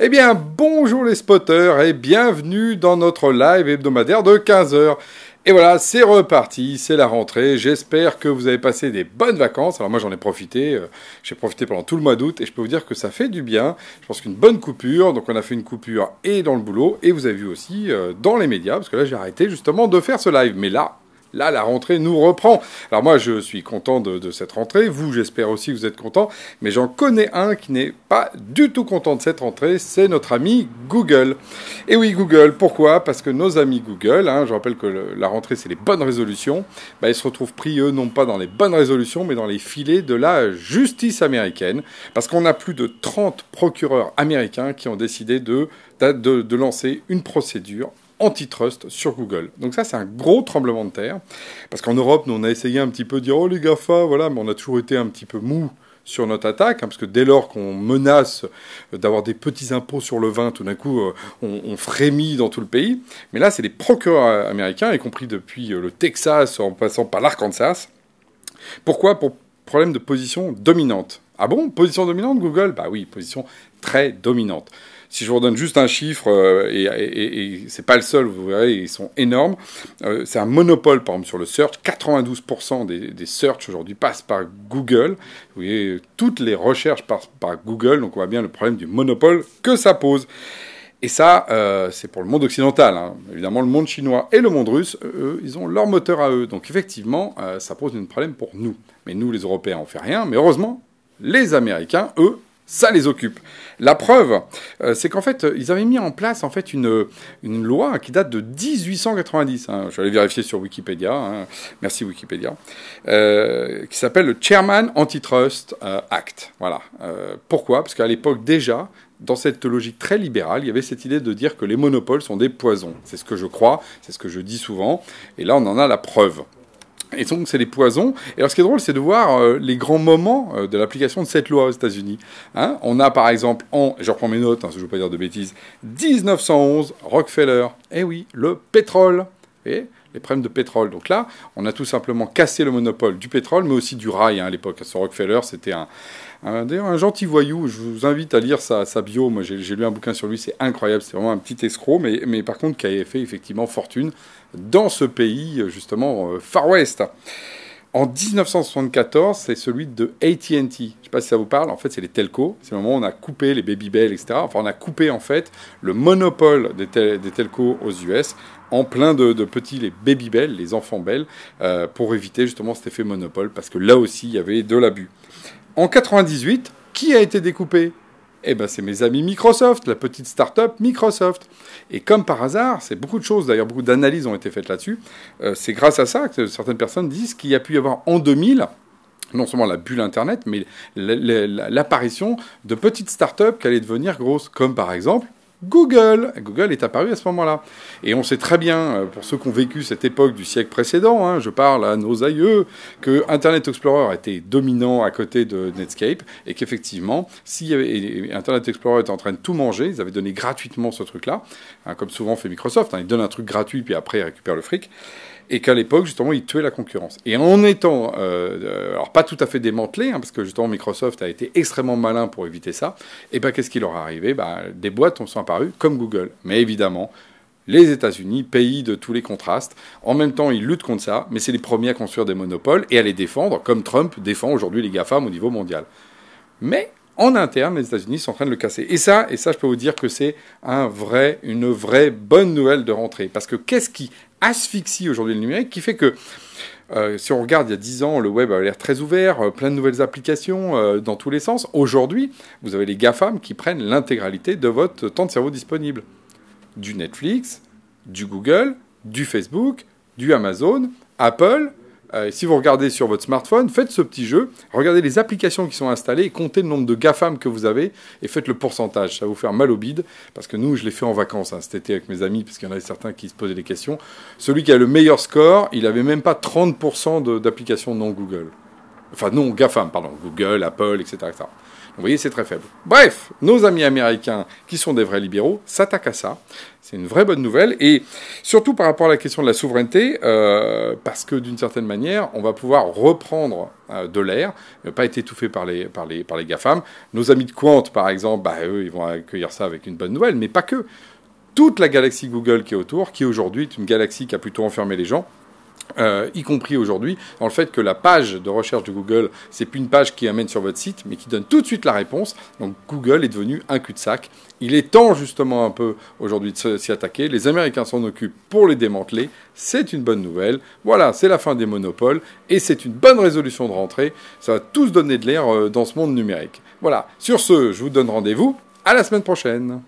Eh bien, bonjour les spotters et bienvenue dans notre live hebdomadaire de 15h. Et voilà, c'est reparti, c'est la rentrée. J'espère que vous avez passé des bonnes vacances. Alors moi j'en ai profité, euh, j'ai profité pendant tout le mois d'août et je peux vous dire que ça fait du bien. Je pense qu'une bonne coupure, donc on a fait une coupure et dans le boulot et vous avez vu aussi euh, dans les médias, parce que là j'ai arrêté justement de faire ce live. Mais là, Là, la rentrée nous reprend. Alors moi, je suis content de, cette rentrée. Vous, j'espère aussi que vous êtes content. Mais j'en connais un qui n'est pas du tout content de cette rentrée. C'est notre ami Google. Et oui, Google. Pourquoi? Parce que nos amis Google, hein, je rappelle que la rentrée, c'est les bonnes résolutions. Bah, ils se retrouvent pris, eux, non pas dans les bonnes résolutions, mais dans les filets de la justice américaine. Parce qu'on a plus de 30 procureurs américains qui ont décidé de, de lancer une procédure antitrust sur Google. Donc ça, c'est un gros tremblement de terre. Parce qu'en Europe, nous, on a essayé un petit peu de dire, oh les GAFA, voilà, mais on a toujours été un petit peu mou sur notre attaque, hein, parce que dès lors qu'on menace d'avoir des petits impôts sur le vin, tout d'un coup, euh, on, frémit dans tout le pays. Mais là, c'est les procureurs américains, y compris depuis euh, le Texas, en passant par l'Arkansas. Pourquoi? Pour problème de position dominante. Ah bon? Position dominante, Google? Bah oui, position très dominante. Si je vous redonne juste un chiffre, euh, et, et, c'est pas le seul, vous verrez, ils sont énormes. Euh, c'est un monopole, par exemple, sur le search. 92% des, des search aujourd'hui passent par Google. Vous voyez, toutes les recherches passent par Google, donc on voit bien le problème du monopole que ça pose. Et ça, euh, c'est pour le monde occidental. Hein. Évidemment, le monde chinois et le monde russe, eux, ils ont leur moteur à eux. Donc effectivement, ça pose un problème pour nous. Mais nous, les Européens, on fait rien. Mais heureusement, les Américains, eux, ça les occupe. La preuve, euh, c'est qu'en fait, ils avaient mis en place en fait une, une loi qui date de 1890. Hein. je vais aller vérifier sur Wikipédia. Hein. merci Wikipédia. Euh, qui s'appelle le Chairman Antitrust euh, Act. Voilà. pourquoi? Parce qu'à l'époque déjà, dans cette logique très libérale, il y avait cette idée de dire que les monopoles sont des poisons. C'est ce que je crois, c'est ce que je dis souvent. Et là, on en a la preuve. Et donc, c'est les poisons. Et alors, ce qui est drôle, c'est de voir euh, les grands moments euh, de l'application de cette loi aux États-Unis. Hein. on a, par exemple, en, je reprends mes notes, hein, je ne veux pas dire de bêtises, 1911, Rockefeller. Eh oui, le pétrole. Les problèmes de pétrole. Donc là, on a tout simplement cassé le monopole du pétrole, mais aussi du rail hein, à l'époque. Ce Rockefeller, c'était un, gentil voyou. Je vous invite à lire sa, bio. Moi, j'ai lu un bouquin sur lui, c'est incroyable. C'est vraiment un petit escroc, mais, mais par contre, qui a fait effectivement fortune dans ce pays, justement, euh, Far West. En 1974, c'est celui de AT&T. Je ne sais pas si ça vous parle. En fait, c'est les telcos. C'est le moment où on a coupé les baby bells, etc. Enfin, on a coupé en fait le monopole des, des telcos aux US en plein de, petits les baby bells, les enfants belles, euh, pour éviter justement cet effet monopole, parce que là aussi, il y avait de l'abus. En 98, qui a été découpé? Eh ben, c'est mes amis Microsoft, la petite start-up Microsoft. Et comme par hasard, c'est beaucoup de choses, d'ailleurs beaucoup d'analyses ont été faites là-dessus, euh, c'est grâce à ça que certaines personnes disent qu'il y a pu y avoir en 2000 non seulement la bulle Internet, mais l'apparition de petites start-up qui allaient devenir grosses, comme par exemple Google. Google est apparu à ce moment-là. Et on sait très bien, euh, pour ceux qui ont vécu cette époque du siècle précédent, hein, je parle à nos aïeux, que Internet Explorer était dominant à côté de Netscape et qu'effectivement, si Internet Explorer était en train de tout manger, ils avaient donné gratuitement ce truc-là, hein, comme souvent fait Microsoft, hein, ils donnent un truc gratuit puis après ils récupèrent le fric et qu'à l'époque, justement, ils tuaient la concurrence. Et en étant, euh, euh, alors pas tout à fait démantelé, hein, parce que justement, Microsoft a été extrêmement malin pour éviter ça, et bien qu'est-ce qui leur est arrivé? Ben, Des boîtes sont apparues comme Google. Mais évidemment, les États-Unis, pays de tous les contrastes, en même temps, ils luttent contre ça, mais c'est les premiers à construire des monopoles et à les défendre, comme Trump défend aujourd'hui les GAFAM au niveau mondial. Mais en interne, les États-Unis sont en train de le casser. Et ça, et je peux vous dire que c'est une vraie bonne nouvelle de rentrée. Parce que qu'est-ce qui asphyxie aujourd'hui le numérique, qui fait que euh, si on regarde il y a 10 ans, le web avait l'air très ouvert, euh, plein de nouvelles applications euh, dans tous les sens. Aujourd'hui, vous avez les GAFAM qui prennent l'intégralité de votre temps de cerveau disponible. Du Netflix, du Google, du Facebook, du Amazon, Apple, euh, si vous regardez sur votre smartphone, faites ce petit jeu, regardez les applications qui sont installées, comptez le nombre de GAFAM que vous avez et faites le pourcentage. Ça va vous faire mal au bide, parce que nous, je l'ai fait en vacances hein, cet été avec mes amis, parce qu'il y en avait certains qui se posaient des questions. Celui qui a le meilleur score, il n'avait même pas 30% d'applications non Google. Enfin, non GAFAM, pardon, Google, Apple, etc. Vous voyez, c'est très faible. Bref, nos amis américains, qui sont des vrais libéraux, s'attaquent à ça. C'est une vraie bonne nouvelle. Et surtout par rapport à la question de la souveraineté, euh, parce que d'une certaine manière, on va pouvoir reprendre euh, de l'air, ne pas être étouffé par les, par, les, par les GAFAM. Nos amis de Quant, par exemple, bah, eux, ils vont accueillir ça avec une bonne nouvelle, mais pas que. Toute la galaxie Google qui est autour, qui aujourd'hui est une galaxie qui a plutôt enfermé les gens, euh, y compris aujourd'hui, dans le fait que la page de recherche de Google, c'est plus une page qui amène sur votre site, mais qui donne tout de suite la réponse. Donc Google est devenu un cul-de-sac. Il est temps justement un peu aujourd'hui de s'y attaquer. Les Américains s'en occupent pour les démanteler. C'est une bonne nouvelle. Voilà, c'est la fin des monopoles et c'est une bonne résolution de rentrée. Ça va tous donner de l'air euh, dans ce monde numérique. Voilà. Sur ce, je vous donne rendez-vous à la semaine prochaine.